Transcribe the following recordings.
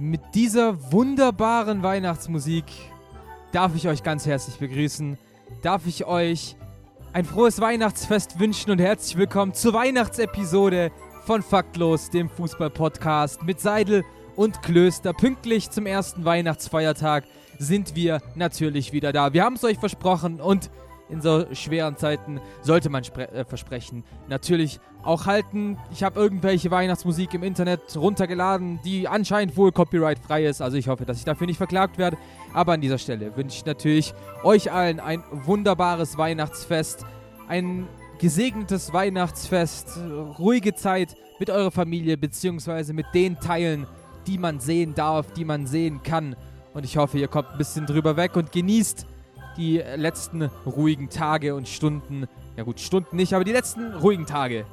Mit dieser wunderbaren Weihnachtsmusik darf ich euch ganz herzlich begrüßen. Darf ich euch ein frohes Weihnachtsfest wünschen und herzlich willkommen zur Weihnachtsepisode von Faktlos, dem Fußballpodcast mit Seidel und Klöster. Pünktlich zum ersten Weihnachtsfeiertag sind wir natürlich wieder da. Wir haben es euch versprochen und in so schweren Zeiten sollte man äh, versprechen. Natürlich auch halten. Ich habe irgendwelche Weihnachtsmusik im Internet runtergeladen, die anscheinend wohl copyright-frei ist. Also ich hoffe, dass ich dafür nicht verklagt werde. Aber an dieser Stelle wünsche ich natürlich euch allen ein wunderbares Weihnachtsfest. Ein gesegnetes Weihnachtsfest. Ruhige Zeit mit eurer Familie beziehungsweise mit den Teilen, die man sehen darf, die man sehen kann. Und ich hoffe, ihr kommt ein bisschen drüber weg und genießt die letzten ruhigen Tage und Stunden, ja gut, Stunden nicht, aber die letzten ruhigen Tage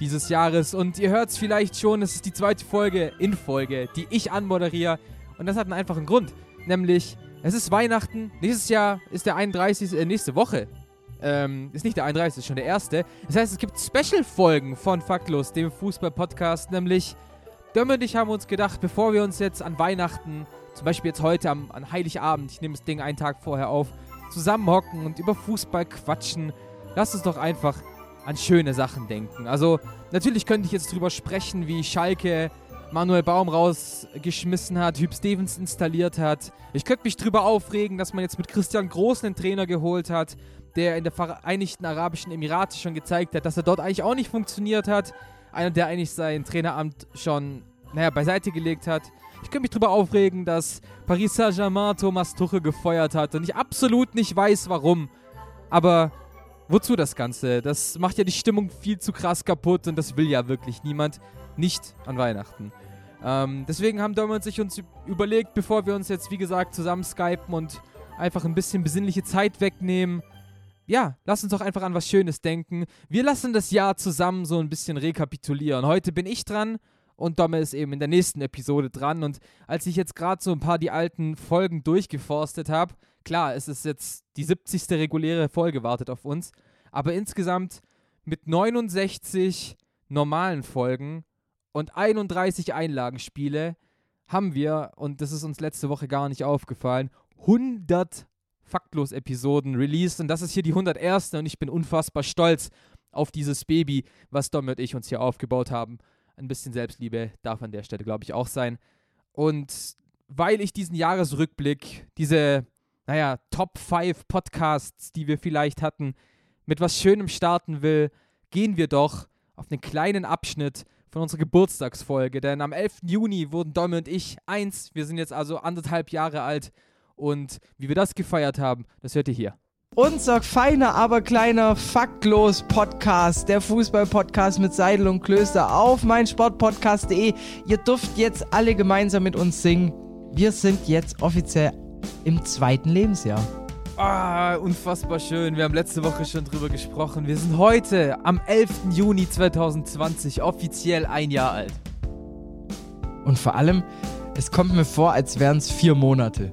dieses Jahres. Und ihr hört es vielleicht schon, es ist die zweite Folge in Folge, die ich anmoderiere. Und das hat einen einfachen Grund, nämlich es ist Weihnachten, nächstes Jahr ist der 31. Äh, nächste Woche. Ähm, ist nicht der 31. ist schon der erste. Das heißt, es gibt Special-Folgen von Faktlos, dem Fußball-Podcast, nämlich Dömme und ich haben uns gedacht, bevor wir uns jetzt an Weihnachten, zum Beispiel jetzt heute am, an Heiligabend, ich nehme das Ding einen Tag vorher auf, zusammenhocken und über Fußball quatschen. Lasst uns doch einfach an schöne Sachen denken. Also, natürlich könnte ich jetzt drüber sprechen, wie Schalke Manuel Baum rausgeschmissen hat, Hüb Stevens installiert hat. Ich könnte mich drüber aufregen, dass man jetzt mit Christian Groß einen Trainer geholt hat, der in der Vereinigten Arabischen Emirate schon gezeigt hat, dass er dort eigentlich auch nicht funktioniert hat. Einer, der eigentlich sein Traineramt schon, naja, beiseite gelegt hat. Ich könnte mich darüber aufregen, dass Paris Saint-Germain Thomas Tuchel gefeuert hat und ich absolut nicht weiß, warum. Aber wozu das Ganze? Das macht ja die Stimmung viel zu krass kaputt und das will ja wirklich niemand. Nicht an Weihnachten. Ähm, deswegen haben Dom und sich uns überlegt, bevor wir uns jetzt, wie gesagt, zusammen skypen und einfach ein bisschen besinnliche Zeit wegnehmen. Ja, lass uns doch einfach an was Schönes denken. Wir lassen das Jahr zusammen so ein bisschen rekapitulieren. Heute bin ich dran und Domme ist eben in der nächsten Episode dran. Und als ich jetzt gerade so ein paar die alten Folgen durchgeforstet habe, klar, es ist jetzt die 70. reguläre Folge wartet auf uns, aber insgesamt mit 69 normalen Folgen und 31 Einlagenspiele haben wir, und das ist uns letzte Woche gar nicht aufgefallen, 100 Faktlos-Episoden released. Und das ist hier die 101. Und ich bin unfassbar stolz auf dieses Baby, was Dom und ich uns hier aufgebaut haben ein bisschen Selbstliebe darf an der Stelle, glaube ich, auch sein. Und weil ich diesen Jahresrückblick, diese, naja, Top 5 Podcasts, die wir vielleicht hatten, mit was Schönem starten will, gehen wir doch auf einen kleinen Abschnitt von unserer Geburtstagsfolge. Denn am 11. Juni wurden Domme und ich eins. Wir sind jetzt also anderthalb Jahre alt. Und wie wir das gefeiert haben, das hört ihr hier. Unser feiner, aber kleiner Faktlos Podcast, der Fußball-Podcast mit Seidel und Klöster auf meinsportpodcast.de. Ihr dürft jetzt alle gemeinsam mit uns singen. Wir sind jetzt offiziell im zweiten Lebensjahr. Ah, unfassbar schön. Wir haben letzte Woche schon drüber gesprochen. Wir sind heute am 11. Juni 2020 offiziell ein Jahr alt. Und vor allem, es kommt mir vor, als wären es vier Monate.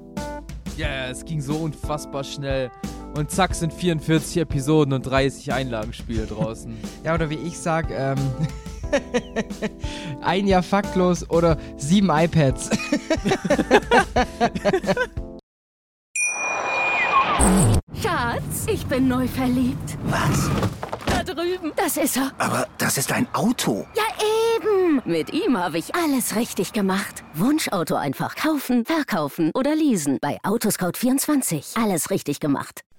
Ja, yeah, es ging so unfassbar schnell. Und zack sind 44 Episoden und 30 Einlagenspiele draußen. ja, oder wie ich sag, ähm, ein Jahr faktlos oder sieben iPads. Schatz, ich bin neu verliebt. Was? Da drüben. Das ist er. Aber das ist ein Auto. Ja, eben. Mit ihm habe ich alles richtig gemacht. Wunschauto einfach kaufen, verkaufen oder leasen. Bei Autoscout24. Alles richtig gemacht.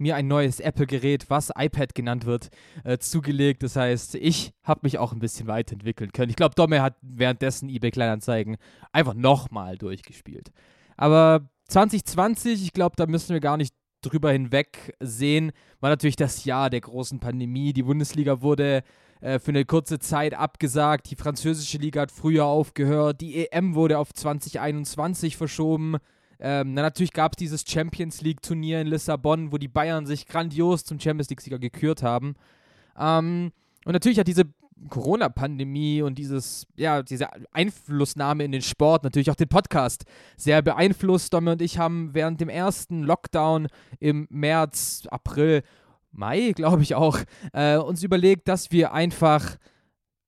mir ein neues Apple-Gerät, was iPad genannt wird, äh, zugelegt. Das heißt, ich habe mich auch ein bisschen weiterentwickeln können. Ich glaube, Domme hat währenddessen eBay Kleinanzeigen einfach nochmal durchgespielt. Aber 2020, ich glaube, da müssen wir gar nicht drüber hinweg sehen, war natürlich das Jahr der großen Pandemie. Die Bundesliga wurde äh, für eine kurze Zeit abgesagt. Die französische Liga hat früher aufgehört. Die EM wurde auf 2021 verschoben. Ähm, natürlich gab es dieses Champions League-Turnier in Lissabon, wo die Bayern sich grandios zum Champions League-Sieger gekürt haben. Ähm, und natürlich hat diese Corona-Pandemie und dieses, ja, diese Einflussnahme in den Sport, natürlich auch den Podcast sehr beeinflusst. Domme und ich haben während dem ersten Lockdown im März, April, Mai, glaube ich auch, äh, uns überlegt, dass wir einfach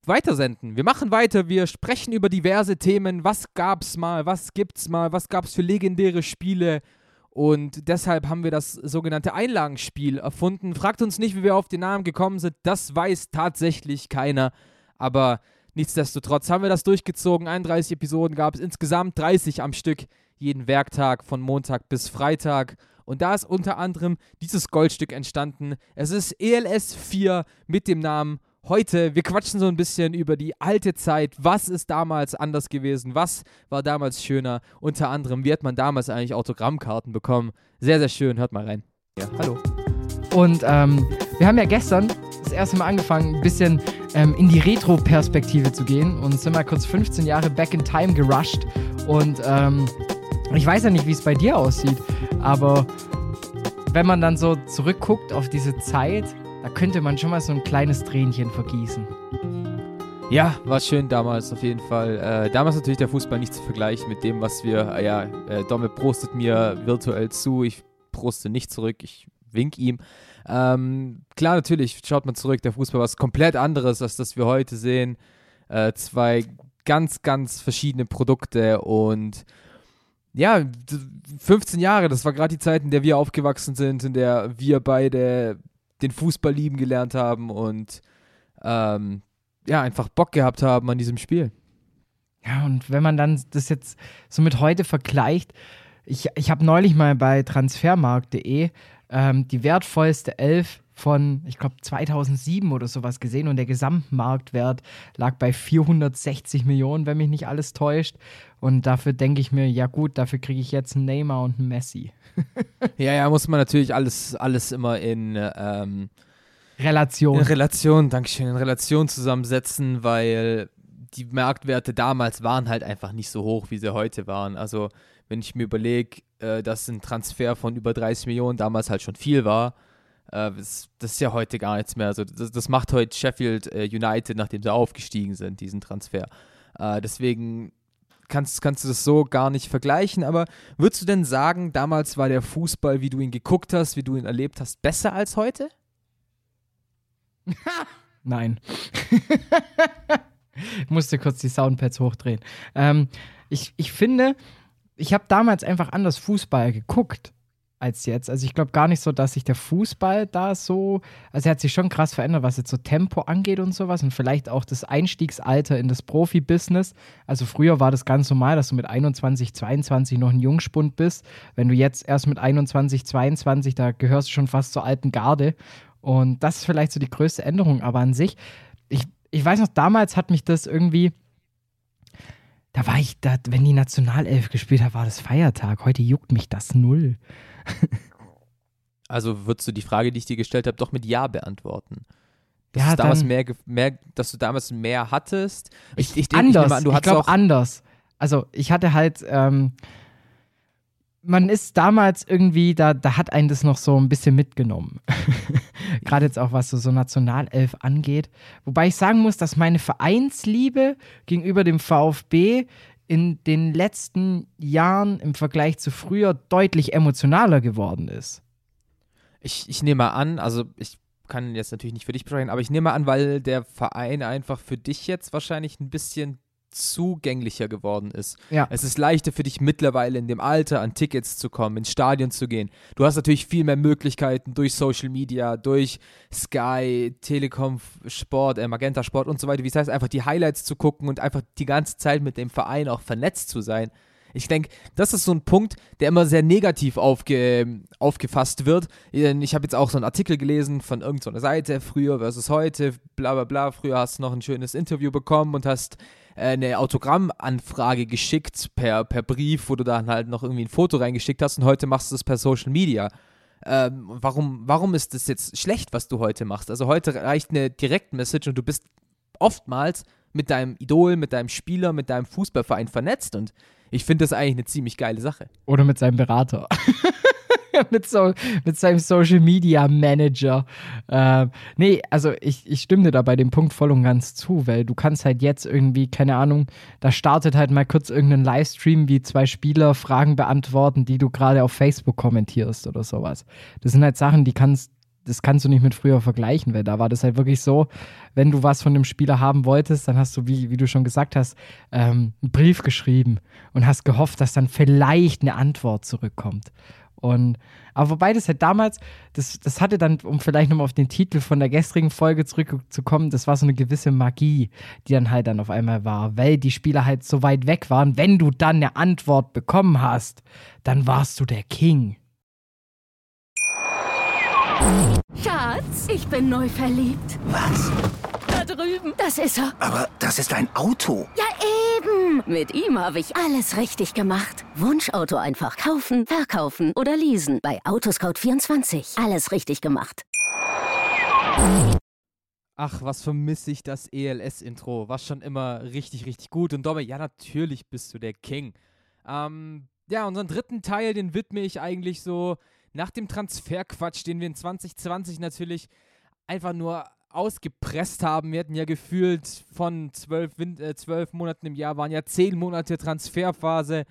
weitersenden. Wir machen weiter, wir sprechen über diverse Themen. Was gab's mal, was gibt's mal, was gab's für legendäre Spiele? Und deshalb haben wir das sogenannte Einlagenspiel erfunden. Fragt uns nicht, wie wir auf den Namen gekommen sind. Das weiß tatsächlich keiner. Aber nichtsdestotrotz haben wir das durchgezogen. 31 Episoden gab es insgesamt 30 am Stück. Jeden Werktag von Montag bis Freitag. Und da ist unter anderem dieses Goldstück entstanden. Es ist ELS 4 mit dem Namen heute, wir quatschen so ein bisschen über die alte Zeit. Was ist damals anders gewesen? Was war damals schöner? Unter anderem, wie hat man damals eigentlich Autogrammkarten bekommen? Sehr, sehr schön. Hört mal rein. Ja, hallo. Und ähm, wir haben ja gestern das erste Mal angefangen, ein bisschen ähm, in die Retro-Perspektive zu gehen und sind mal kurz 15 Jahre back in time gerusht. Und ähm, ich weiß ja nicht, wie es bei dir aussieht, aber wenn man dann so zurückguckt auf diese Zeit, da könnte man schon mal so ein kleines Tränchen vergießen. Ja, war schön damals auf jeden Fall. Äh, damals natürlich der Fußball nicht zu vergleichen mit dem, was wir, äh, ja, äh, Domme prostet mir virtuell zu, ich proste nicht zurück, ich wink ihm. Ähm, klar, natürlich schaut man zurück, der Fußball war was komplett anderes, als das wir heute sehen. Äh, zwei ganz, ganz verschiedene Produkte und ja, 15 Jahre, das war gerade die Zeit, in der wir aufgewachsen sind, in der wir beide den Fußball lieben gelernt haben und ähm, ja, einfach Bock gehabt haben an diesem Spiel. Ja, und wenn man dann das jetzt so mit heute vergleicht, ich, ich habe neulich mal bei transfermarkt.de ähm, die wertvollste Elf von, ich glaube, 2007 oder sowas gesehen und der Gesamtmarktwert lag bei 460 Millionen, wenn mich nicht alles täuscht. Und dafür denke ich mir, ja gut, dafür kriege ich jetzt einen Neymar und einen Messi. ja, ja, muss man natürlich alles, alles immer in ähm, Relation. In Relation, Dankeschön, in Relation zusammensetzen, weil die Marktwerte damals waren halt einfach nicht so hoch, wie sie heute waren. Also, wenn ich mir überlege, äh, dass ein Transfer von über 30 Millionen damals halt schon viel war, das, das, ist ja heute gar nichts mehr. Also, das, das macht heute Sheffield äh, United, nachdem sie aufgestiegen sind, diesen Transfer. Äh, deswegen kannst, kannst du das so gar nicht vergleichen, aber würdest du denn sagen, damals war der Fußball, wie du ihn geguckt hast, wie du ihn erlebt hast, besser als heute? Nein. ich musste kurz die Soundpads hochdrehen. Ähm, ich, ich finde, ich habe damals einfach anders Fußball geguckt als jetzt. Also ich glaube gar nicht so, dass sich der Fußball da so, also er hat sich schon krass verändert, was jetzt so Tempo angeht und sowas und vielleicht auch das Einstiegsalter in das Profibusiness. Also früher war das ganz normal, dass du mit 21, 22 noch ein Jungspund bist. Wenn du jetzt erst mit 21, 22, da gehörst du schon fast zur alten Garde. Und das ist vielleicht so die größte Änderung. Aber an sich, ich, ich weiß noch, damals hat mich das irgendwie da war ich, da, wenn die Nationalelf gespielt hat, war das Feiertag. Heute juckt mich das null. also würdest du die Frage, die ich dir gestellt habe, doch mit Ja beantworten? Dass, ja, damals mehr, mehr, dass du damals mehr hattest? Ich, ich, anders, ich, an, ich glaube anders. Also ich hatte halt, ähm, man ist damals irgendwie, da, da hat einen das noch so ein bisschen mitgenommen. Gerade jetzt auch, was so, so Nationalelf angeht. Wobei ich sagen muss, dass meine Vereinsliebe gegenüber dem VfB in den letzten Jahren im Vergleich zu früher deutlich emotionaler geworden ist. Ich, ich nehme an, also ich kann jetzt natürlich nicht für dich sprechen, aber ich nehme an, weil der Verein einfach für dich jetzt wahrscheinlich ein bisschen zugänglicher geworden ist. Ja. Es ist leichter für dich mittlerweile in dem Alter an Tickets zu kommen, ins Stadion zu gehen. Du hast natürlich viel mehr Möglichkeiten durch Social Media, durch Sky, Telekom Sport, äh, Magenta Sport und so weiter. Wie es heißt, einfach die Highlights zu gucken und einfach die ganze Zeit mit dem Verein auch vernetzt zu sein. Ich denke, das ist so ein Punkt, der immer sehr negativ aufge, aufgefasst wird. Ich habe jetzt auch so einen Artikel gelesen von irgendeiner Seite, früher versus heute, bla bla bla. Früher hast du noch ein schönes Interview bekommen und hast eine Autogrammanfrage geschickt per, per Brief, wo du dann halt noch irgendwie ein Foto reingeschickt hast und heute machst du es per Social Media. Ähm, warum, warum ist das jetzt schlecht, was du heute machst? Also heute reicht eine Direktmessage und du bist oftmals mit deinem Idol, mit deinem Spieler, mit deinem Fußballverein vernetzt und ich finde das eigentlich eine ziemlich geile Sache. Oder mit seinem Berater. mit, so, mit seinem Social Media Manager. Äh, nee, also ich, ich stimme dir da bei dem Punkt voll und ganz zu, weil du kannst halt jetzt irgendwie, keine Ahnung, da startet halt mal kurz irgendein Livestream, wie zwei Spieler Fragen beantworten, die du gerade auf Facebook kommentierst oder sowas. Das sind halt Sachen, die kannst das kannst du nicht mit früher vergleichen, weil da war das halt wirklich so, wenn du was von dem Spieler haben wolltest, dann hast du, wie, wie du schon gesagt hast, ähm, einen Brief geschrieben und hast gehofft, dass dann vielleicht eine Antwort zurückkommt. Und, aber wobei das halt damals, das, das hatte dann, um vielleicht nochmal auf den Titel von der gestrigen Folge zurückzukommen, das war so eine gewisse Magie, die dann halt dann auf einmal war, weil die Spieler halt so weit weg waren. Wenn du dann eine Antwort bekommen hast, dann warst du der King. Schatz, ich bin neu verliebt. Was? Da drüben. Das ist er. Aber das ist ein Auto. Ja, eben. Mit ihm habe ich alles richtig gemacht. Wunschauto einfach kaufen, verkaufen oder leasen. Bei Autoscout24. Alles richtig gemacht. Ach, was vermisse ich das ELS-Intro. War schon immer richtig, richtig gut. Und Domme, ja, natürlich bist du der King. Ähm, ja, unseren dritten Teil, den widme ich eigentlich so nach dem Transferquatsch, den wir in 2020 natürlich einfach nur ausgepresst haben. Wir hatten ja gefühlt von zwölf, äh, zwölf Monaten im Jahr, waren ja zehn Monate Transferphase.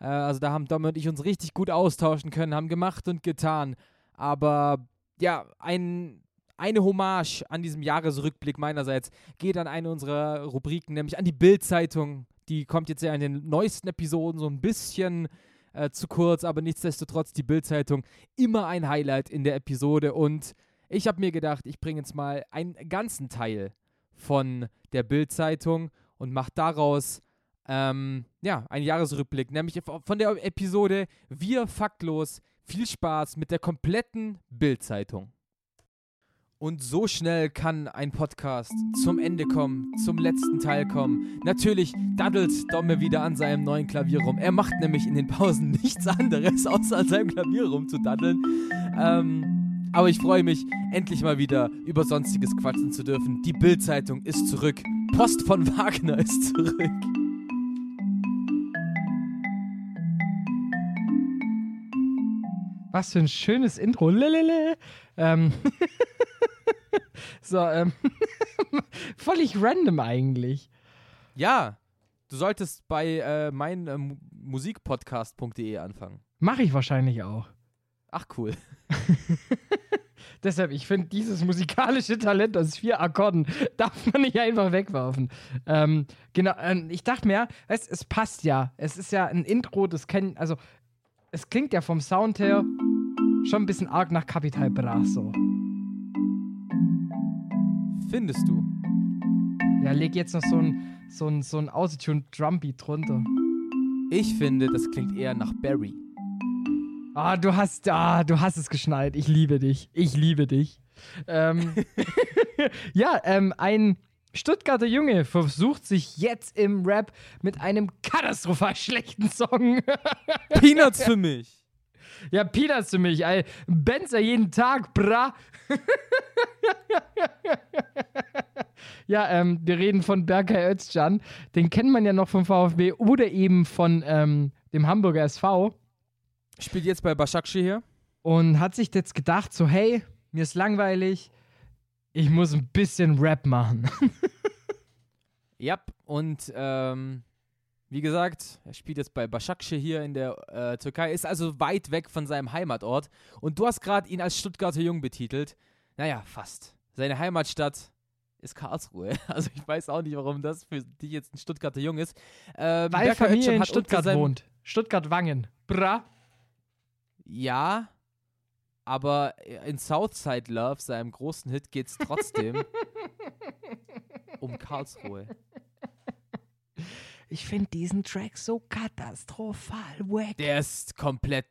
Äh, also da haben Dom und ich uns richtig gut austauschen können, haben gemacht und getan. Aber ja, ein, eine Hommage an diesem Jahresrückblick meinerseits geht an eine unserer Rubriken, nämlich an die Bild-Zeitung. Die kommt jetzt ja in den neuesten Episoden so ein bisschen äh, zu kurz, aber nichtsdestotrotz die Bildzeitung immer ein Highlight in der Episode und ich habe mir gedacht, ich bringe jetzt mal einen ganzen Teil von der Bildzeitung und mache daraus ähm, ja, einen Jahresrückblick, nämlich von der Episode Wir faktlos. Viel Spaß mit der kompletten Bildzeitung. Und so schnell kann ein Podcast zum Ende kommen, zum letzten Teil kommen. Natürlich daddelt Domme wieder an seinem neuen Klavier rum. Er macht nämlich in den Pausen nichts anderes, außer an seinem Klavier rumzudaddeln. Ähm, aber ich freue mich, endlich mal wieder über Sonstiges quatschen zu dürfen. Die Bild-Zeitung ist zurück. Post von Wagner ist zurück. Was für ein schönes Intro. Lelele. Ähm. so, ähm. Völlig random eigentlich. Ja, du solltest bei äh, meinmusikpodcast.de anfangen. Mache ich wahrscheinlich auch. Ach, cool. Deshalb, ich finde, dieses musikalische Talent aus vier Akkorden darf man nicht einfach wegwerfen. Ähm, genau, ähm, ich dachte mir, weißt, es passt ja. Es ist ja ein Intro, das kennen, also es klingt ja vom Sound her schon ein bisschen arg nach Capital Bra so. Findest du? Ja, leg jetzt noch so ein, so ein, so ein Autotune Drumbeat drunter. Ich finde, das klingt eher nach Barry. Ah, du hast, ah, du hast es geschnallt. Ich liebe dich. Ich liebe dich. Ähm, ja, ähm, ein Stuttgarter Junge versucht sich jetzt im Rap mit einem katastrophal schlechten Song. Peanuts für mich. Ja, Peanuts für mich. Ey. Benzer jeden Tag, bra. ja, ähm, wir reden von Berkay Özcan. Den kennt man ja noch vom VfB oder eben von ähm, dem Hamburger SV. Spielt jetzt bei Başakşehir hier. Und hat sich jetzt gedacht, so, hey, mir ist langweilig, ich muss ein bisschen Rap machen. ja, und ähm, wie gesagt, er spielt jetzt bei Başakşehir hier in der äh, Türkei, ist also weit weg von seinem Heimatort. Und du hast gerade ihn als Stuttgarter Jung betitelt. Naja, fast. Seine Heimatstadt ist Karlsruhe. Also ich weiß auch nicht, warum das für dich jetzt ein Stuttgarter Jung ist. Ähm, Weil Berker Familie in Stuttgart wohnt. Stuttgart-Wangen. Bra. Ja, aber in Southside Love, seinem großen Hit, geht es trotzdem um Karlsruhe. Ich finde diesen Track so katastrophal wack. Der ist komplett.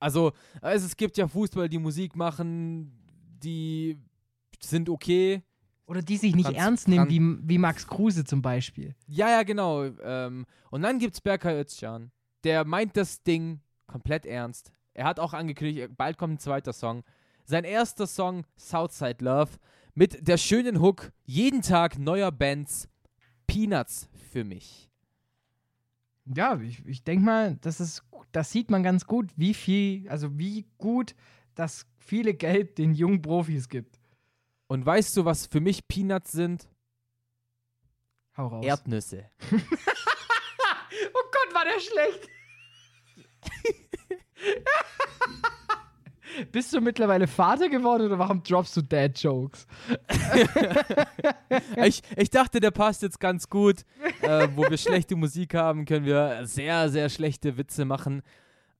Also, es gibt ja Fußballer, die Musik machen, die sind okay. Oder die sich nicht Franz- ernst nehmen, Franz- wie, wie Max Kruse zum Beispiel. Ja, ja, genau. Ähm, und dann gibt's Berkay Özcan. Der meint das Ding komplett ernst. Er hat auch angekündigt, bald kommt ein zweiter Song. Sein erster Song, Southside Love, mit der schönen Hook, jeden Tag neuer Bands, Peanuts für mich. Ja, ich, ich denke mal, das ist, das sieht man ganz gut, wie viel, also wie gut das viele Geld den jungen Profis gibt. Und weißt du, was für mich Peanuts sind? Hau raus. Erdnüsse. oh Gott, war der schlecht. Bist du mittlerweile Vater geworden oder warum droppst du Dad-Jokes? ich, ich dachte, der passt jetzt ganz gut. äh, wo wir schlechte Musik haben, können wir sehr, sehr schlechte Witze machen.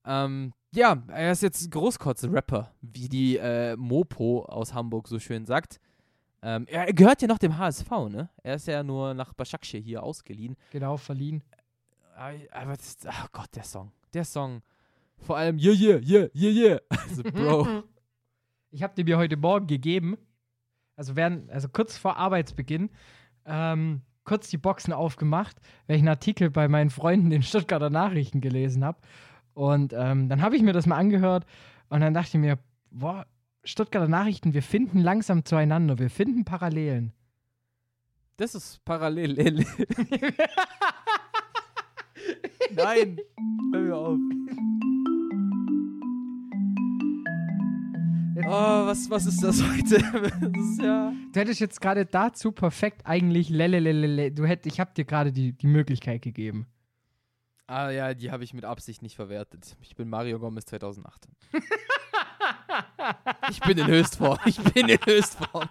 Ähm, ja, er ist jetzt ein Großkotze-Rapper, wie die äh, Mopo aus Hamburg so schön sagt. Ähm, er gehört ja noch dem HSV, ne? Er ist ja nur nach Başakşehir hier ausgeliehen. Genau, verliehen. Aber, aber das, oh Gott, der Song. Der Song. Vor allem, yeah, yeah, yeah, yeah, yeah. Also, Bro. Ich habe dir mir heute Morgen gegeben, also während, also kurz vor Arbeitsbeginn, ähm, kurz die Boxen aufgemacht, einen Artikel bei meinen Freunden in Stuttgarter Nachrichten gelesen habe. Und ähm, dann habe ich mir das mal angehört und dann dachte ich mir, boah, Stuttgarter Nachrichten, wir finden langsam zueinander, wir finden Parallelen. Das ist parallel. Nein, hör mir auf. Oh, was, was ist das heute? Das ist ja. Du hättest jetzt gerade dazu perfekt eigentlich lelelelele, du hätt, ich habe dir gerade die, die Möglichkeit gegeben. Ah ja, die habe ich mit Absicht nicht verwertet. Ich bin Mario Gomez 2008. ich bin in Höchstform. Ich bin in Höchstform.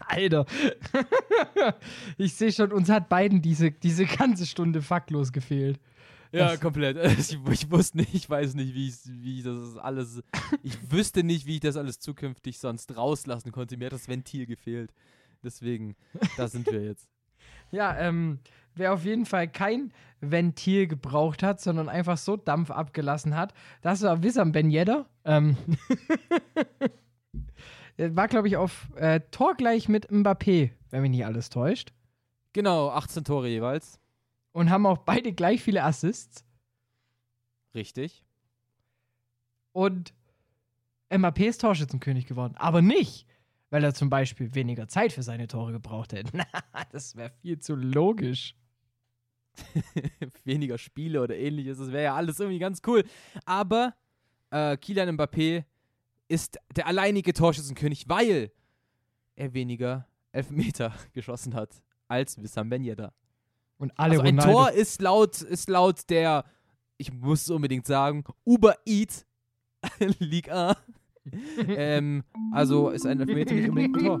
Alter. ich sehe schon, uns hat beiden diese, diese ganze Stunde faktlos gefehlt. Ja, Das- komplett. Ich, ich wusste nicht, ich weiß nicht, wie, ich's- wie ich das alles. Ich wüsste nicht, wie ich das alles zukünftig sonst rauslassen konnte. Mir hat das Ventil gefehlt. Deswegen, da sind wir jetzt. Ja, ähm, wer auf jeden Fall kein Ventil gebraucht hat, sondern einfach so Dampf abgelassen hat, das war Wissam Ben Yedder. Ähm, war, glaube ich, auf äh, Tor gleich mit Mbappé, wenn mich nicht alles täuscht. Genau, 18 Tore jeweils. Und haben auch beide gleich viele Assists. Richtig. Und Mbappé ist Torschützenkönig geworden. Aber nicht, weil er zum Beispiel weniger Zeit für seine Tore gebraucht hätte. das wäre viel zu logisch. Weniger Spiele oder ähnliches. Das wäre ja alles irgendwie ganz cool. Aber äh, Kylian Mbappé ist der alleinige Torschützenkönig, weil er weniger Elfmeter geschossen hat als Wissam Ben Yedder. Und alle Also ein Ronaldo- Tor ist laut, ist laut der, ich muss es unbedingt sagen, Uber Eat League A. ähm, also ist ein Elfmeter nicht unbedingt ein Tor.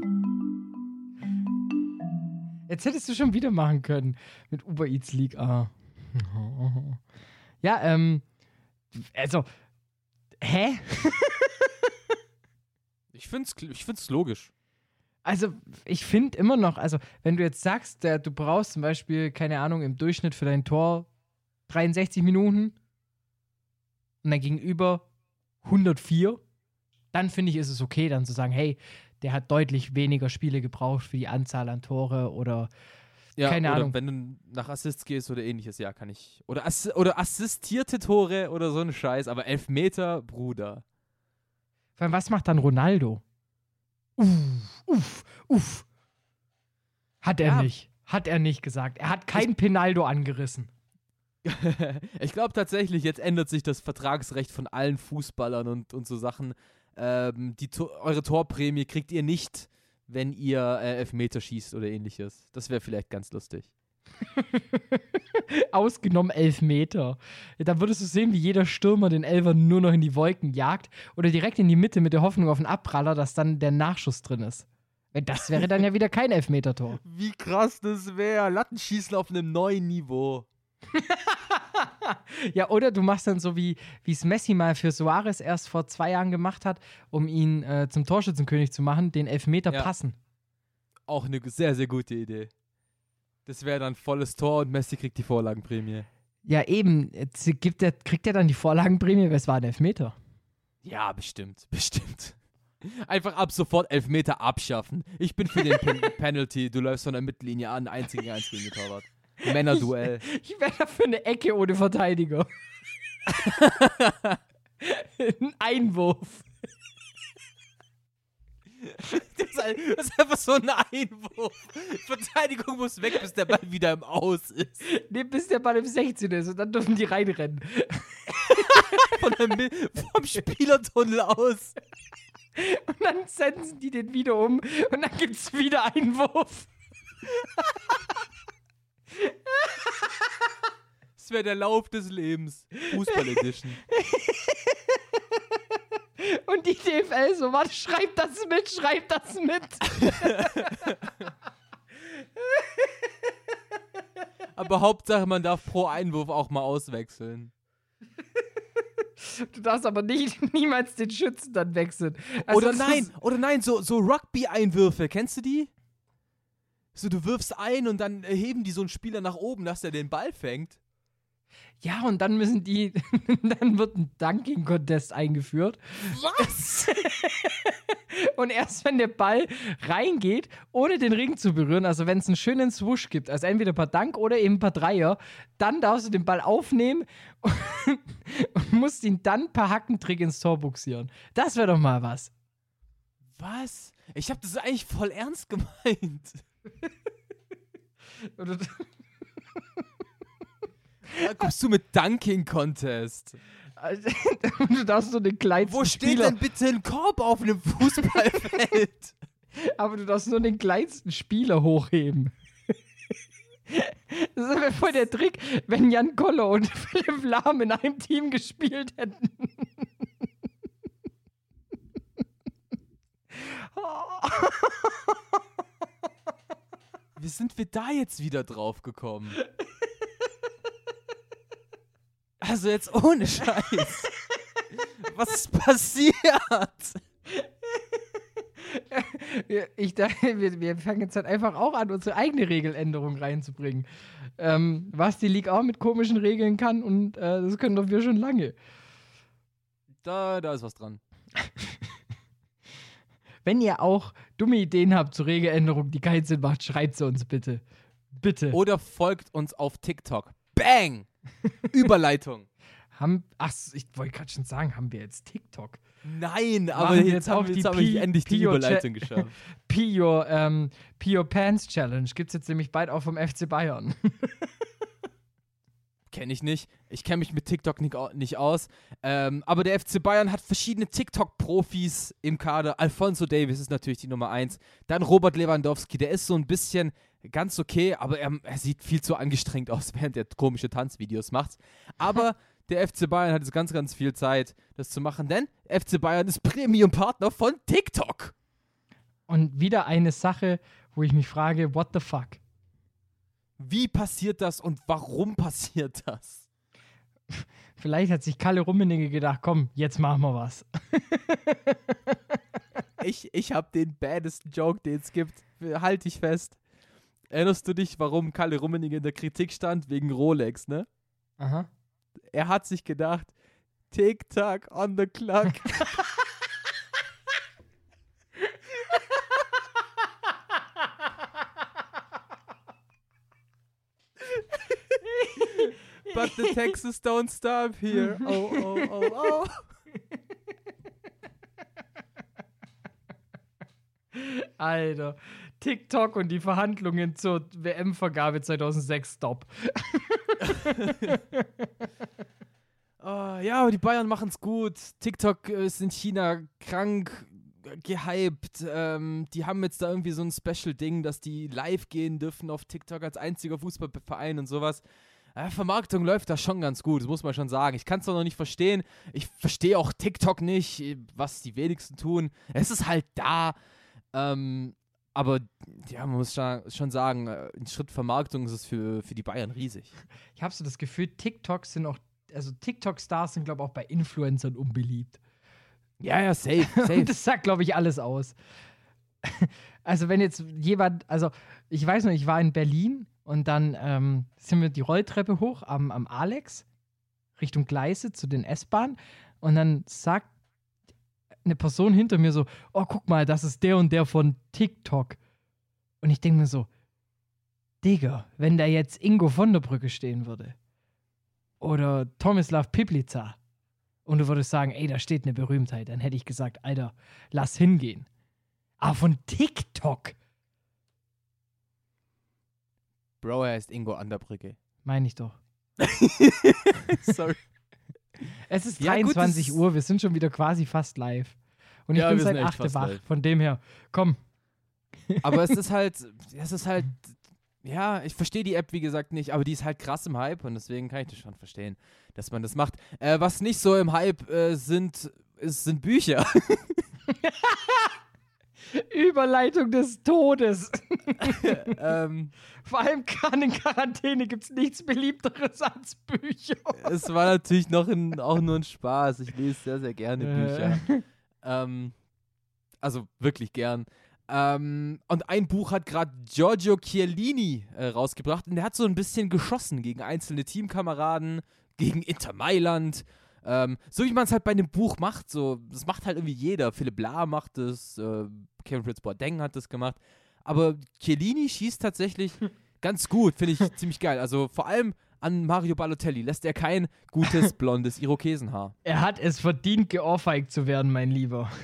Jetzt hättest du schon wieder machen können mit Uber Eats League A. Ja, ähm, also, hä? Ich finde es ich find's logisch. Also, ich finde immer noch, also, wenn du jetzt sagst, der, du brauchst zum Beispiel, keine Ahnung, im Durchschnitt für dein Tor 63 Minuten und dein Gegenüber 104, dann finde ich, ist es okay, dann zu sagen, hey, der hat deutlich weniger Spiele gebraucht für die Anzahl an Tore oder Ja, Keine oder Ahnung. wenn du nach Assists gehst oder ähnliches, ja, kann ich. Oder, ass oder assistierte Tore oder so ein Scheiß, aber Elfmeter, Bruder. Vor allem, was macht dann Ronaldo? Uff, uff, uff. Hat er Ja. nicht. Hat er nicht gesagt. Er hat kein Pinaldo angerissen. ich glaube tatsächlich, jetzt ändert sich das Vertragsrecht von allen Fußballern und, und so Sachen. Ähm, die eure Torprämie kriegt ihr nicht, wenn ihr äh, Elfmeter schießt oder ähnliches. Das wäre vielleicht ganz lustig. Ausgenommen elf Meter. Ja, da würdest du sehen, wie jeder Stürmer den Elfer nur noch in die Wolken jagt oder direkt in die Mitte mit der Hoffnung auf einen Abpraller, dass dann der Nachschuss drin ist. Das wäre dann ja wieder kein Elfmeter-Tor. Wie krass das wäre. Lattenschießen auf einem neuen Niveau. Ja, oder du machst dann so, wie wie es Messi mal für Suarez erst vor zwei Jahren gemacht hat, um ihn äh, zum Torschützenkönig zu machen, den Elfmeter Ja. passen. Auch eine sehr, sehr gute Idee. Das wäre dann volles Tor und Messi kriegt die Vorlagenprämie. Ja, eben. Jetzt gibt der, kriegt er dann die Vorlagenprämie, weil es war ein Elfmeter. Ja, bestimmt, bestimmt. Einfach ab sofort Elfmeter abschaffen. Ich bin für den Pen Penalty. Du läufst von der Mittellinie an, einzigen eins gegen den Torwart. Männerduell. Ich wäre dafür eine Ecke ohne Verteidiger. ein Einwurf. Das ist, ein, das ist einfach so ein Einwurf. Verteidigung muss weg, bis der Ball wieder im Aus ist. Nee, bis der Ball im 16 ist und dann dürfen die reinrennen. Von der, vom Spielertunnel aus. Und dann senden die den wieder um und dann gibt es wieder Einwurf. Das wäre der Lauf des Lebens. Fußball Edition. Und die DFL so, warte, schreib das mit, schreib das mit. Aber Hauptsache, man darf pro Einwurf auch mal auswechseln. Du darfst aber nicht, niemals den Schützen dann wechseln. Also oder nein, oder nein, so, so Rugby-Einwürfe, kennst du die? So, du wirfst ein und dann heben die so einen Spieler nach oben, dass der den Ball fängt. Ja, und dann müssen die, dann wird ein Dunking-Contest eingeführt. Was? Und erst wenn der Ball reingeht, ohne den Ring zu berühren, also wenn es einen schönen Swoosh gibt, also entweder per Dank oder eben per Dreier, dann darfst du den Ball aufnehmen und, und musst ihn dann per Hackentrick ins Tor buxieren. Das wäre doch mal was. Was? Ich habe das eigentlich voll ernst gemeint. Da kommst du mit Dunking Contest. du darfst nur den kleinsten Wo steht Spieler, denn bitte ein Korb auf einem Fußballfeld? aber du darfst nur den kleinsten Spieler hochheben. Das ist voll der Trick, wenn Jan Koller und Philipp Lahm in einem Team gespielt hätten. Wie sind wir da jetzt wieder drauf gekommen? Also jetzt ohne Scheiß. Was ist passiert? Ich dachte, wir, wir fangen jetzt halt einfach auch an, unsere eigene Regeländerung reinzubringen. Ähm, was die League auch mit komischen Regeln kann und äh, das können doch wir schon lange. Da, da ist was dran. Wenn ihr auch dumme Ideen habt zur Regeländerung, die keinen Sinn macht, schreibt sie uns bitte. Bitte. Oder folgt uns auf TikTok. Bang! Überleitung. Haben, ach, ich wollte gerade schon sagen, haben wir jetzt TikTok? Nein, aber jetzt, jetzt auch haben, wir- die jetzt habe ich endlich die Pio- Überleitung geschafft. Pee Your, ähm, Pee Your Pants Challenge gibt es jetzt nämlich bald auch vom FC Bayern. Kenne ich nicht. Ich kenne mich mit TikTok nicht, au- nicht aus. Ähm, aber der FC Bayern hat verschiedene TikTok-Profis im Kader. Alfonso Davis ist natürlich die Nummer eins. Dann Robert Lewandowski, der ist so ein bisschen ganz okay, aber er, er sieht viel zu angestrengt aus, während er komische Tanzvideos macht. Aber der FC Bayern hat jetzt ganz, ganz viel Zeit, das zu machen, denn FC Bayern ist Premium-Partner von TikTok. Und wieder eine Sache, wo ich mich frage, what the fuck? Wie passiert das und warum passiert das? Vielleicht hat sich Kalle Rummenigge gedacht, komm, jetzt machen wir was. Ich, ich habe den baddesten Joke, den es gibt. Halt dich fest. Erinnerst du dich, warum Kalle Rummenigge in der Kritik stand? Wegen Rolex, ne? Aha. Er hat sich gedacht, Tick-Tack on the clock. But the Texas don't stop here. Oh, oh, oh, oh. Alter, TikTok und die Verhandlungen zur WM-Vergabe 2006, stop. Oh, ja, aber die Bayern machen es gut. TikTok äh, ist in China krank äh, gehypt. Ähm, die haben jetzt da irgendwie so ein Special-Ding, dass die live gehen dürfen auf TikTok als einziger Fußballverein und sowas. Äh, Vermarktung läuft da schon ganz gut, das muss man schon sagen. Ich kann es doch noch nicht verstehen. Ich verstehe auch TikTok nicht, äh, was die wenigsten tun. Es ist halt da. Ähm, aber ja, man muss schon sagen, äh, ein Schritt Vermarktung ist es für, für die Bayern riesig. Ich habe so das Gefühl, TikToks sind auch, also TikTok-Stars sind, glaube ich, auch bei Influencern unbeliebt. Ja, ja, safe, safe. Das sagt, glaube ich, alles aus. also wenn jetzt jemand, also ich weiß noch, ich war in Berlin und dann ähm, sind wir die Rolltreppe hoch am, am Alex Richtung Gleise zu den S-Bahnen und dann sagt eine Person hinter mir so, oh guck mal, das ist der und der von TikTok. Und ich denke mir so, Digga, wenn da jetzt Ingo von der Brücke stehen würde oder Tomislav Piplica und du würdest sagen, ey, da steht eine Berühmtheit, dann hätte ich gesagt, Alter, lass hingehen. Aber von TikTok, Bro, er ist Ingo Anderbrücke. meine ich doch. Sorry. Es ist Ja, gut, 23 das- Uhr, wir sind schon wieder quasi fast live. Und ich Ja, bin seit echt 8 fast wach. live. Von dem her, komm. Aber es ist halt, es ist halt, ja, ich verstehe die App, wie gesagt, nicht, aber die ist halt krass im Hype und deswegen kann ich das schon verstehen, dass man das macht. Äh, was nicht so im Hype äh, sind, ist, sind Bücher. Überleitung des Todes. ähm, Vor allem gerade in Quarantäne gibt es nichts beliebteres als Bücher. es war natürlich noch ein, auch nur ein Spaß. Ich lese sehr, sehr gerne Bücher. Ähm, also wirklich gern. Ähm, und ein Buch hat gerade Giorgio Chiellini äh, rausgebracht und der hat so ein bisschen geschossen gegen einzelne Teamkameraden, gegen Inter Mailand. Ähm, so wie man es halt bei einem Buch macht, so, das macht halt irgendwie jeder. Philipp Lahr macht das, äh, Kevin Fritz Boateng hat das gemacht. Aber Chiellini schießt tatsächlich ganz gut, finde ich ziemlich geil. Also vor allem an Mario Balotelli lässt er kein gutes blondes Irokesenhaar. Er hat es verdient, geohrfeigt zu werden, mein Lieber.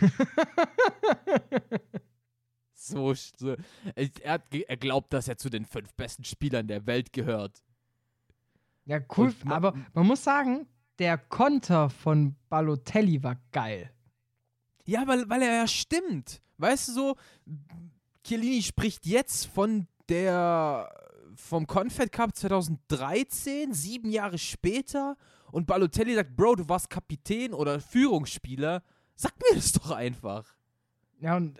So, so er, hat, er glaubt, dass er zu den fünf besten Spielern der Welt gehört. Ja, cool. Und Aber man muss sagen, der Konter von Balotelli war geil. Ja, weil, weil er ja stimmt. Weißt du so, Chiellini spricht jetzt von der vom Confed Cup 2013, sieben Jahre später, und Balotelli sagt, Bro, du warst Kapitän oder Führungsspieler. Sag mir das doch einfach. Ja, und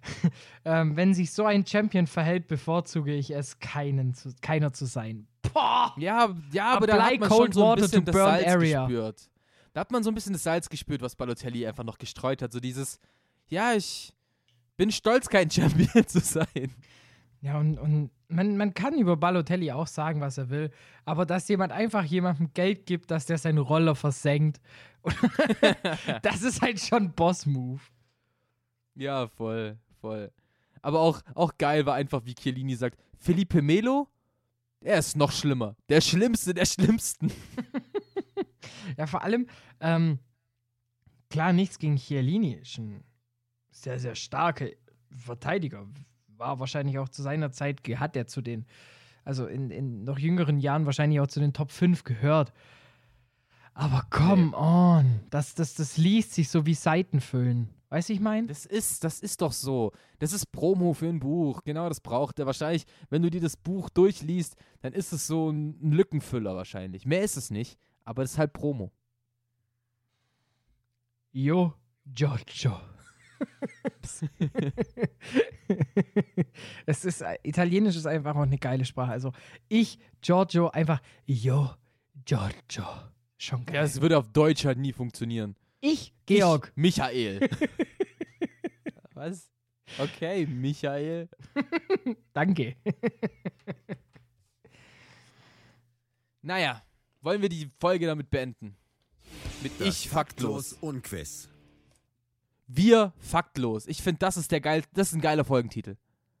ähm, wenn sich so ein Champion verhält, bevorzuge ich es, keinen zu, keiner zu sein. Boah! Ja, ja, aber da hat man schon so ein bisschen das Salz area. gespürt. Da hat man so ein bisschen das Salz gespürt, was Balotelli einfach noch gestreut hat. So dieses, ja, ich bin stolz, kein Champion zu sein. Ja, und, und man, man kann über Balotelli auch sagen, was er will, aber dass jemand einfach jemandem Geld gibt, dass der seinen Roller versenkt, das ist halt schon Boss-Move. Ja, voll, voll. Aber auch, auch geil war einfach, wie Chiellini sagt, Felipe Melo, der ist noch schlimmer. Der Schlimmste der Schlimmsten. Ja, vor allem, ähm, klar, nichts gegen Chiellini, ist ein sehr, sehr starker Verteidiger. War wahrscheinlich auch zu seiner Zeit, hat er zu den, also in, in noch jüngeren Jahren wahrscheinlich auch zu den Top 5 gehört. Aber come on, das, das, das liest sich so wie Seiten füllen. Weißt du, ich meine? Das ist, das ist doch so. Das ist Promo für ein Buch. Genau, das braucht er. Wahrscheinlich, wenn du dir das Buch durchliest, dann ist es so ein, Lückenfüller wahrscheinlich. Mehr ist es nicht, aber das ist halt Promo. Yo, Giorgio. es ist, Italienisch ist einfach auch eine geile Sprache. Also ich, Giorgio, einfach Yo, Giorgio. Schon geil. Ja, es würde auf Deutsch halt nie funktionieren. Ich, Georg. Ich, Michael. Was? Okay, Michael. Danke. Naja, wollen wir die Folge damit beenden? Mit Das Ich faktlos. und Quiz. Wir faktlos. Ich finde, das ist der geil, das ist ein geiler Folgentitel.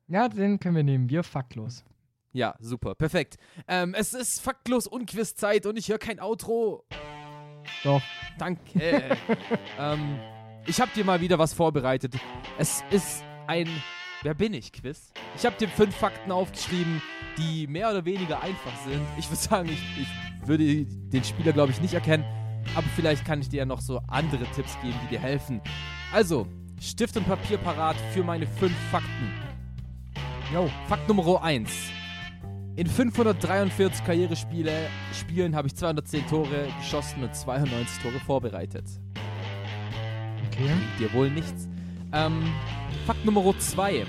Ja, den können wir nehmen. Wir faktlos. Ja, super, perfekt. Ähm, es ist faktlos und Quizzeit und ich höre kein Outro. Doch. Danke. ähm, ich habe dir mal wieder was vorbereitet. Es ist ein Wer bin ich Quiz. Ich habe dir fünf Fakten aufgeschrieben, die mehr oder weniger einfach sind. Ich würde sagen, ich, ich würde den Spieler, glaube ich, nicht erkennen. Aber vielleicht kann ich dir ja noch so andere Tipps geben, die dir helfen. Also, Stift und Papier parat für meine fünf Fakten. Yo. Fakt Nummer 1. In 543 Karrierespiele Spielen habe ich 210 Tore geschossen und 92 Tore vorbereitet. Okay. Dir wohl nichts. Ähm, Fakt Nummer 2.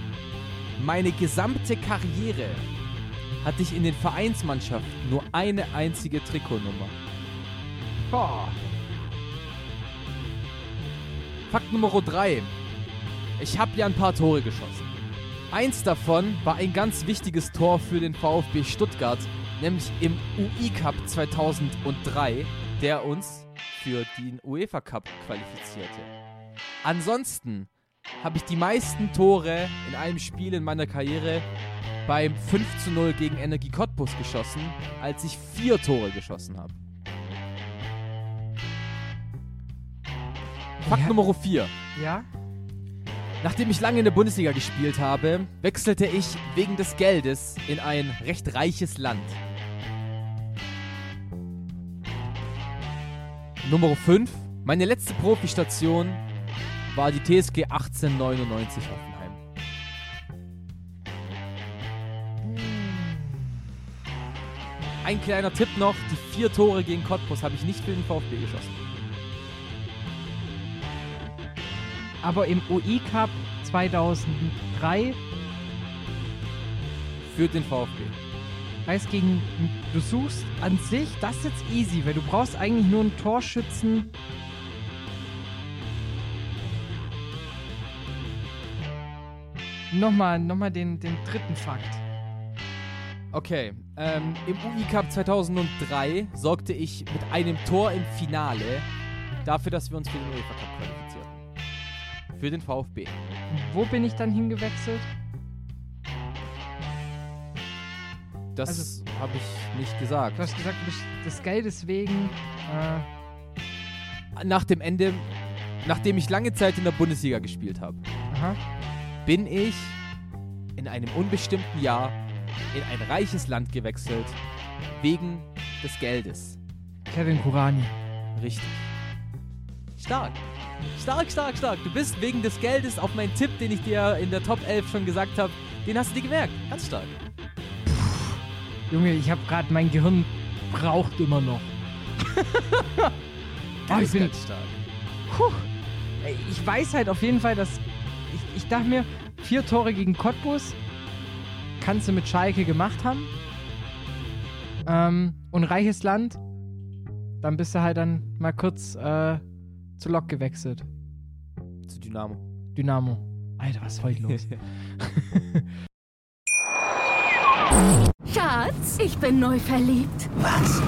Meine gesamte Karriere hatte ich in den Vereinsmannschaften nur eine einzige Trikotnummer. Boah. Fakt Nummer 3. Ich habe ja ein paar Tore geschossen. Eins davon war ein ganz wichtiges Tor für den VfB Stuttgart, nämlich im UI Cup 2003, der uns für den UEFA Cup qualifizierte. Ansonsten habe ich die meisten Tore in einem Spiel in meiner Karriere beim 5 zu 0 gegen Energie Cottbus geschossen, als ich vier Tore geschossen habe. Fakt Ja. Nummer 4. Ja? Nachdem ich lange in der Bundesliga gespielt habe, wechselte ich wegen des Geldes in ein recht reiches Land. Nummer 5. Meine letzte Profistation war die TSG 1899 Hoffenheim. Ein kleiner Tipp noch, die vier Tore gegen Cottbus habe ich nicht für den VfB geschossen. Aber im UI Cup 2003 Für den VfB. heißt gegen. Du suchst an sich, das ist jetzt easy, weil du brauchst eigentlich nur einen Torschützen. Nochmal, nochmal den, den dritten Fakt. Okay, ähm, im UI Cup 2003 sorgte ich mit einem Tor im Finale dafür, dass wir uns für den UEFA Cup qualifizierten. Für den VfB. Wo bin ich dann hingewechselt? Das Also- habe ich nicht gesagt. Du hast gesagt, du bist des Geldes wegen. Äh, Nach dem Ende, nachdem ich lange Zeit in der Bundesliga gespielt habe, bin ich in einem unbestimmten Jahr in ein reiches Land gewechselt, wegen des Geldes. Kevin Kurani. Richtig. Stark. Stark, stark, stark. Du bist wegen des Geldes auf meinen Tipp, den ich dir in der Top 11 schon gesagt habe, den hast du dir gemerkt. Ganz stark. Junge, ich habe gerade mein Gehirn braucht immer noch. oh, ich Ganz, bin, ganz stark. Puh. Ich weiß halt auf jeden Fall, dass. Ich, ich dachte mir, vier Tore gegen Cottbus kannst du mit Schalke gemacht haben. Ähm, und reiches Land. Dann bist du halt dann mal kurz äh, zu Lok gewechselt. Zu Dynamo. Dynamo. Alter, was ist heute los? Schatz, ich bin neu verliebt. Was?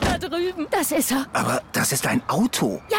Da drüben. Das ist er. Aber das ist ein Auto. Ja,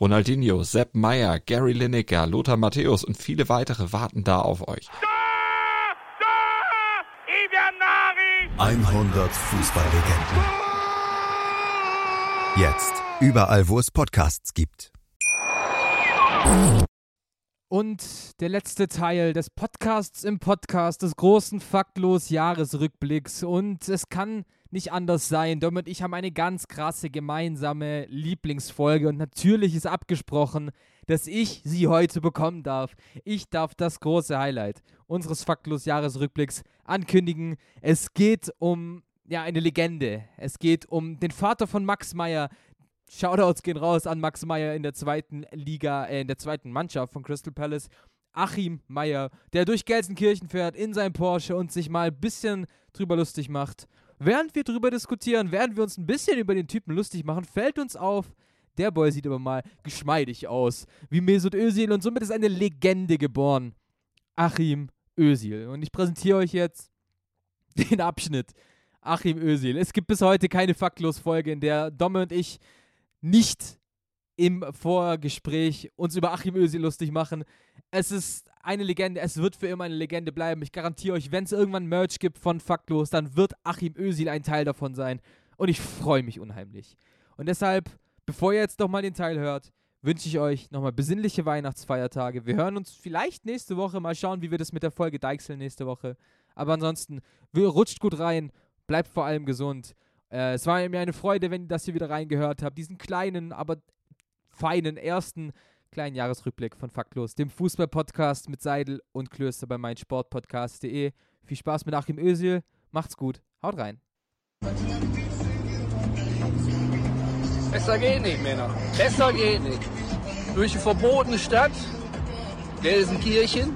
Ronaldinho, Sepp Meyer, Gary Lineker, Lothar Matthäus und viele weitere warten da auf euch. 100 Fußballlegenden. Jetzt überall, wo es Podcasts gibt. Und der letzte Teil des Podcasts im Podcast, des großen faktlos Jahresrückblicks. Und es kann nicht anders sein. Dom und ich haben eine ganz krasse gemeinsame Lieblingsfolge. Und natürlich ist abgesprochen, dass ich sie heute bekommen darf. Ich darf das große Highlight unseres faktlos Jahresrückblicks ankündigen. Es geht um ja, eine Legende. Es geht um den Vater von Max Meyer, Shoutouts gehen raus an Max Meyer in der zweiten Liga, äh, in der zweiten Mannschaft von Crystal Palace. Achim Meyer, der durch Gelsenkirchen fährt in seinem Porsche und sich mal ein bisschen drüber lustig macht. Während wir drüber diskutieren, während wir uns ein bisschen über den Typen lustig machen, fällt uns auf, der Boy sieht aber mal geschmeidig aus, wie Mesut Özil und somit ist eine Legende geboren. Achim Özil. Und ich präsentiere euch jetzt den Abschnitt Achim Özil. Es gibt bis heute keine Faktlos-Folge, in der Domme und ich nicht im Vorgespräch uns über Achim Özil lustig machen. Es ist eine Legende, es wird für immer eine Legende bleiben. Ich garantiere euch, wenn es irgendwann Merch gibt von Faktlos, dann wird Achim Özil ein Teil davon sein. Und ich freue mich unheimlich. Und deshalb, bevor ihr jetzt doch mal den Teil hört, wünsche ich euch nochmal besinnliche Weihnachtsfeiertage. Wir hören uns vielleicht nächste Woche. Mal schauen, wie wir das mit der Folge deichseln nächste Woche. Aber ansonsten, rutscht gut rein, bleibt vor allem gesund. Äh, es war mir eine Freude, wenn ihr das hier wieder reingehört habt. Diesen kleinen, aber feinen ersten kleinen Jahresrückblick von Faktlos, dem Fußball-Podcast mit Seidel und Klöster bei meinsportpodcast.de. Viel Spaß mit Achim Özil. Macht's gut. Haut rein. Besser geht nicht, Männer. Besser geht nicht. Durch die verbotene Stadt, Gelsenkirchen,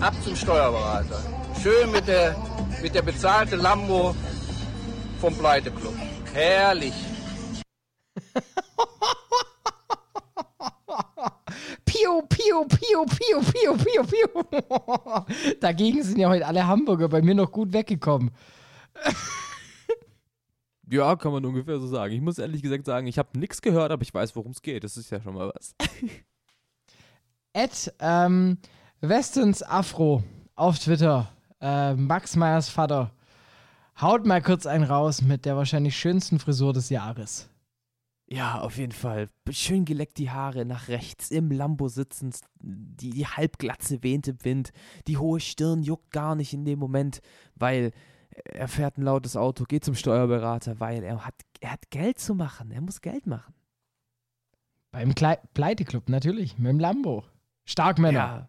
ab zum Steuerberater. Schön mit der, mit der bezahlten Lambo vom Pleiteclub. Herrlich. Piu, piu, piu, piu, piu, piu, piu. Dagegen sind ja heute alle Hamburger bei mir noch gut weggekommen. Ja, kann man ungefähr so sagen. Ich muss ehrlich gesagt sagen, ich habe nichts gehört, aber ich weiß, worum es geht. Das ist ja schon mal was. Ed ähm, Westens Afro auf Twitter, äh, Max Meyers Vater, haut mal kurz einen raus mit der wahrscheinlich schönsten Frisur des Jahres. Ja, auf jeden Fall. Schön geleckt die Haare nach rechts, im Lambo sitzend, die, die Halbglatze weht im Wind, die hohe Stirn juckt gar nicht in dem Moment, weil er fährt ein lautes Auto, geht zum Steuerberater, weil er hat, er hat Geld zu machen, er muss Geld machen. Beim Klei Pleiteclub natürlich, mit dem Lambo. Starkmänner.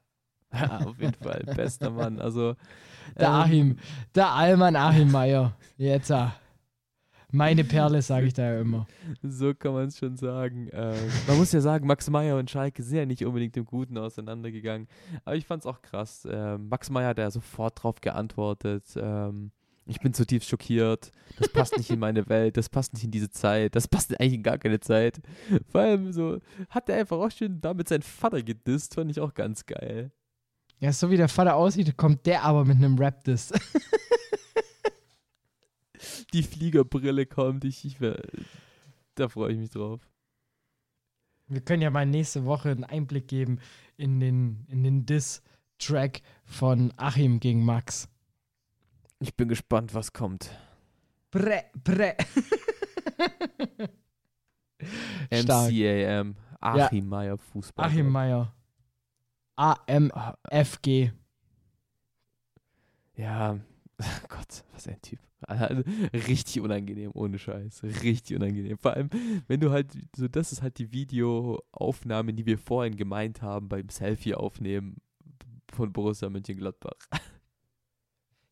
Ja. ja, auf jeden Fall, bester Mann. Also, Der ähm, Achim, der Allmann Achim Meier. Jetzt, ah. Meine Perle, sage ich da ja immer. So kann man es schon sagen. Ähm, man muss ja sagen, Max Meyer und Schalke sind ja nicht unbedingt im Guten auseinandergegangen. Aber ich fand es auch krass. Ähm, Max Meyer hat ja sofort drauf geantwortet. Ähm, ich bin zutiefst schockiert. Das passt nicht in meine Welt. Das passt nicht in diese Zeit. Das passt eigentlich in gar keine Zeit. Vor allem so, hat er einfach auch schön damit seinen Vater gedisst. Fand ich auch ganz geil. Ja, so wie der Vater aussieht, kommt der aber mit einem Rap-Diss. Die Fliegerbrille kommt. Ich, ich wär, da freue ich mich drauf. Wir können ja mal nächste Woche einen Einblick geben in den, in den Diss-Track von Achim gegen Max. Ich bin gespannt, was kommt. Bre, bre. MCAM. Achim Meyer Fußball. Achim Meier. AMFG. Ja, Gott, was ein Typ. Also, richtig unangenehm, ohne Scheiß. Richtig unangenehm. Vor allem, wenn du halt, so das ist halt die Videoaufnahme, die wir vorhin gemeint haben beim Selfie aufnehmen von Borussia Mönchengladbach.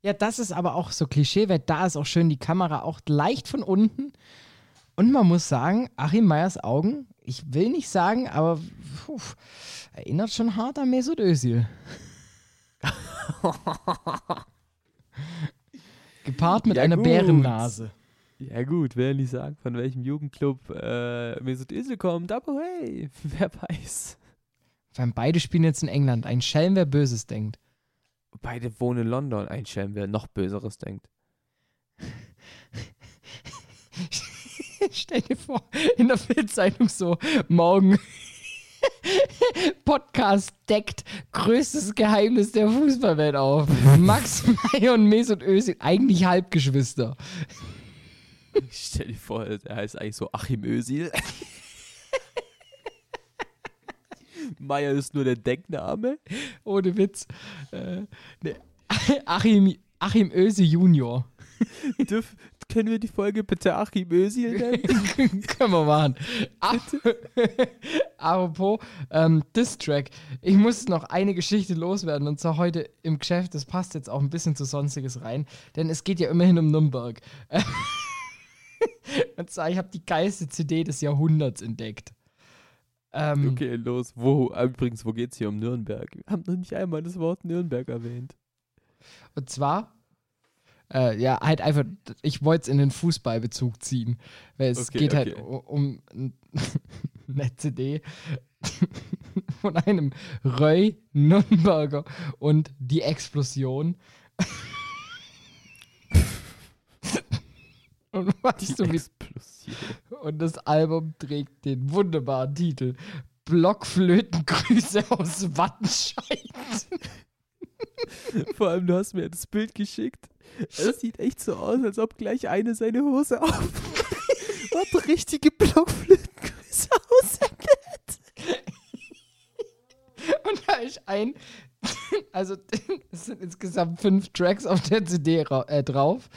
Ja, das ist aber auch so Klischee, weil da ist auch schön die Kamera auch leicht von unten. Und man muss sagen, Achim Meyers Augen, ich will nicht sagen, aber puh, erinnert schon hart an Mesut Özil. Gepaart mit Ja, einer gut. Bärennase. Ja gut, will ja nicht sagen, von welchem Jugendclub äh, Mesut Özil kommt, aber hey, wer weiß. Vor beide spielen jetzt in England. Ein Schelm, wer Böses denkt. Beide wohnen in London. Ein Schelm, wer noch Böseres denkt. Stell dir vor, in der Bildzeitung so, morgen Podcast deckt größtes Geheimnis der Fußballwelt auf. Max Meyer und Mesut Özil, eigentlich Halbgeschwister. Stell dir vor, er heißt eigentlich so Achim Özil. Meier ist nur der Deckname. Ohne Witz. Äh, ne, Achim, Achim Özil Junior. Dürf, können wir die Folge bitte Achim Özil nennen? Können wir machen. Ap- Apropos ähm, Diss-Track. Ich muss noch eine Geschichte loswerden und zwar heute im Geschäft. Das passt jetzt auch ein bisschen zu Sonstiges rein, denn es geht ja immerhin um Nürnberg. und zwar, ich habe die geilste CD des Jahrhunderts entdeckt. Ähm, Okay, los. Wo, übrigens, wo geht's hier um Nürnberg? Wir haben noch nicht einmal das Wort Nürnberg erwähnt. Und zwar, äh, ja, halt einfach, ich wollte es in den Fußballbezug ziehen, weil es Okay, geht halt okay. u- um eine CD von einem Röy Nürnberger und die Explosion. und weißt du, Explosion. und das Album trägt den wunderbaren Titel Blockflötengrüße aus Wattenscheid. Vor allem, du hast mir das Bild geschickt. Es sieht echt so aus, als ob gleich eine seine Hose auf und richtige Blockflötengrüße aussendet. Und da ist ein, also es sind insgesamt fünf Tracks auf der CD äh, drauf.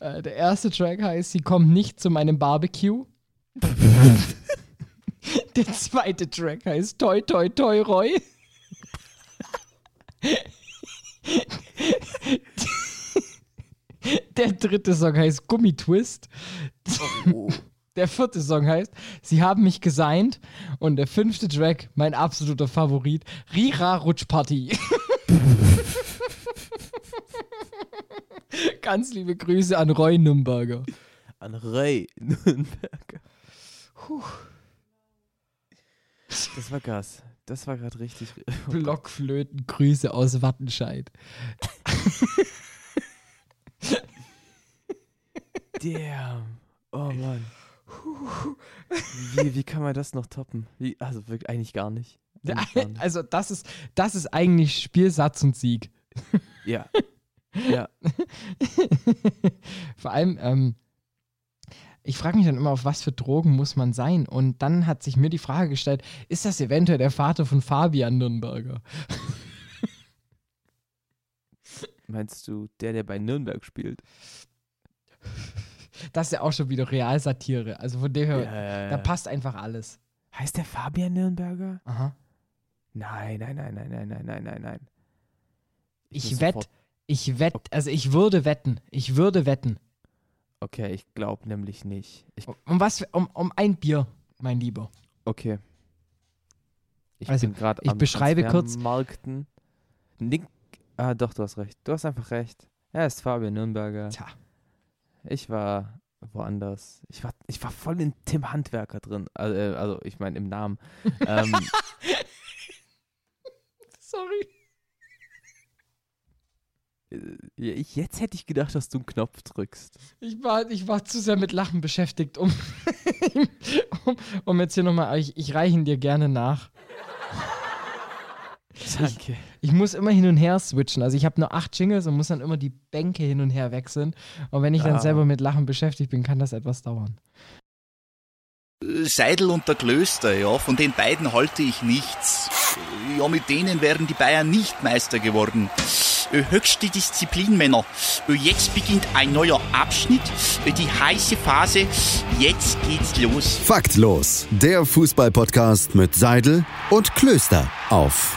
Äh, der erste Track heißt, sie kommt nicht zu meinem Barbecue. der zweite Track heißt Toi Toi Toi Roy. Der dritte Song heißt Gummitwist. Der vierte Song heißt Sie haben mich gesigned. Und der fünfte Track, mein absoluter Favorit, Rira Rutschparty. Ganz liebe Grüße an Roy Nürnberger. An Ray Nürnberger. Das war Gas. Das war gerade richtig. Blockflöten, Grüße aus Wattenscheid. Damn. Oh Mann. Wie, wie kann man das noch toppen? Wie, also wirklich eigentlich gar nicht. Eigentlich gar nicht. Also, das ist, das ist eigentlich Spielsatz und Sieg. Ja. Ja. Vor allem, ähm, ich frage mich dann immer, auf was für Drogen muss man sein? Und dann hat sich mir die Frage gestellt, ist das eventuell der Vater von Fabian Nürnberger? Meinst du, der, der bei Nürnberg spielt? Das ist ja auch schon wieder Realsatire. Also von dem her, ja, da passt einfach alles. Heißt der Fabian Nürnberger? Aha. Nein, nein, nein, nein, nein, nein, nein, nein, nein. Ich muss wette, ich wette, also ich würde wetten. Ich würde wetten. Okay, ich glaube nämlich nicht. Ich, Um, was? Um, um ein Bier, mein Lieber. okay. Ich Also, bin gerade ich am beschreibe kurz- Markten. Nick. Ah, doch, du hast recht. Du hast einfach recht. Er ist Fabian Nürnberger. Tja. Ich war woanders. Ich war, ich war voll in Tim Handwerker drin. Also, äh, also ich meine im Namen. ähm, Sorry. äh, ich, jetzt hätte ich gedacht, dass du einen Knopf drückst. Ich war, ich war zu sehr mit Lachen beschäftigt, um, um, um jetzt hier nochmal, ich, ich reiche ihn dir gerne nach. Danke. Ich muss immer hin und her switchen. Also ich habe nur acht Jingles und muss dann immer die Bänke hin und her wechseln. Und wenn ich dann Ah. selber mit Lachen beschäftigt bin, kann das etwas dauern. Seidel und der Klöster, ja, von den beiden halte ich nichts. Ja, mit denen wären die Bayern nicht Meister geworden. Äh, Höchste Disziplin, Männer. Äh, Jetzt beginnt ein neuer Abschnitt, äh, die heiße Phase. Jetzt geht's los. Faktlos, der Fußballpodcast mit Seidel und Klöster auf